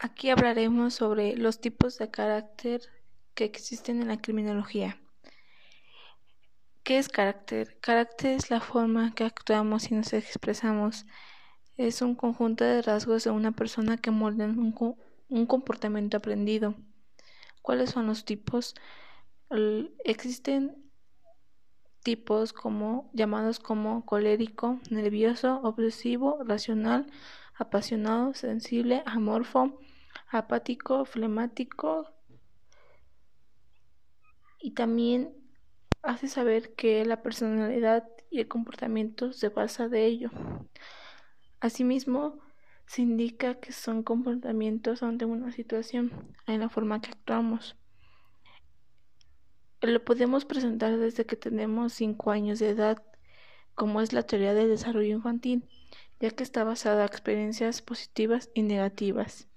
Aquí hablaremos sobre los tipos de carácter que existen en la criminología. ¿Qué es carácter? Carácter es la forma que actuamos y nos expresamos. Es un conjunto de rasgos de una persona que moldean un, comportamiento aprendido. ¿Cuáles son los tipos? existen tipos como llamados como colérico, nervioso, obsesivo, racional, apasionado, sensible, amorfo, apático, flemático y también hace saber que la personalidad y el comportamiento se basa de ello. Asimismo, se indica que son comportamientos ante una situación en la forma que actuamos. Lo podemos presentar desde que tenemos 5 años de edad, como es la teoría del desarrollo infantil, ya que está basada en experiencias positivas y negativas.